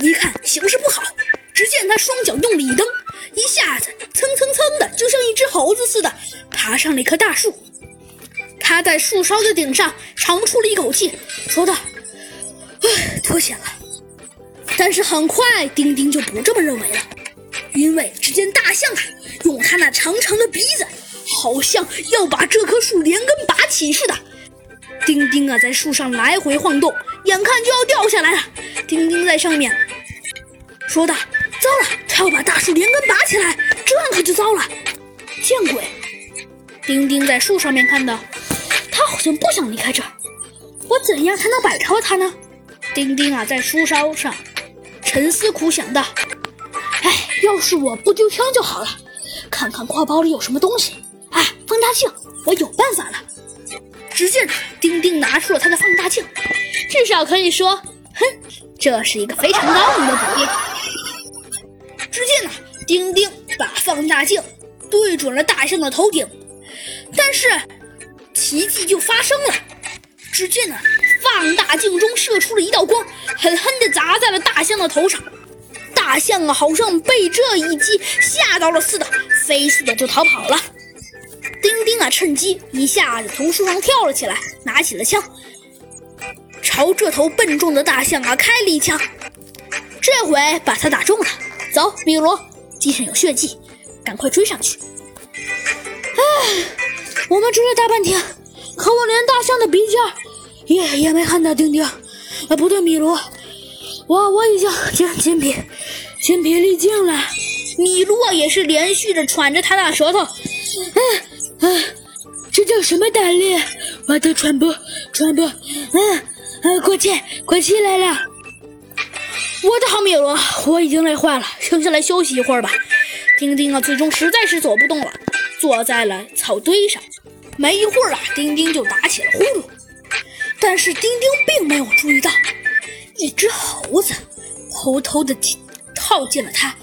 一看形势不好，只见他双脚用力一蹬，一下子蹭蹭蹭的，就像一只猴子似的爬上了一棵大树。他在树梢的顶上长出了一口气，说道：“唉，脱险了。”但是很快，丁丁就不这么认为了，因为只见大象啊，用它那长长的鼻子，好像要把这棵树连根拔起似的。丁丁啊，在树上来回晃动，眼看就要掉下来了。丁丁在上面说道：“糟了，他要把大树连根拔起来，这样可就糟了。”见鬼！丁丁在树上面看到，他好像不想离开这儿。我怎样才能摆脱他呢？丁丁啊，在树梢上。沉思苦想道：“哎，要是我不丢枪就好了。看看挎包里有什么东西。哎，放大镜，我有办法了。”只见丁丁拿出了他的放大镜，至少可以说，哼，这是一个非常高明的主意。只见呢，丁丁把放大镜对准了大象的头顶，但是奇迹就发生了。只见呢。放大镜中射出了一道光，狠狠地砸在了大象的头上。大象啊，好像被这一击吓到了似的，飞似的就逃跑了。丁丁啊，趁机一下子从树上跳了起来，拿起了枪，朝这头笨重的大象啊开了一枪。这回把它打中了。走，米罗，地上有血迹，赶快追上去。唉，我们追了大半天，可我连大象的鼻尖也也没看到丁丁，啊，不对，米卢，我我已经精筋疲筋疲力尽了。米卢啊，也是连续的喘着他那舌头，嗯嗯，这叫什么胆力？我的喘不喘不，嗯嗯，快起快起来了！我的好米罗，我已经累坏了，停下来休息一会儿吧。丁丁啊，最终实在是走不动了，坐在了草堆上。没一会儿啊，丁丁就打起了呼噜。但是丁丁并没有注意到，一只猴子偷偷的套进了他